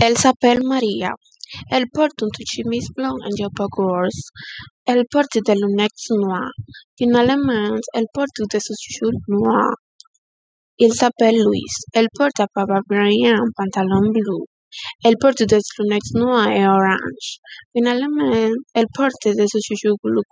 Elle s'appelle Maria, elle porte une chemise blanc et une jupe rose, elle porte des lunettes noires, finalement elle porte des chaussures noires. Il s'appelle Louis, elle porte un papa et un pantalon bleu, elle porte des lunettes noires et orange, finalement elle porte des chaussures bleu.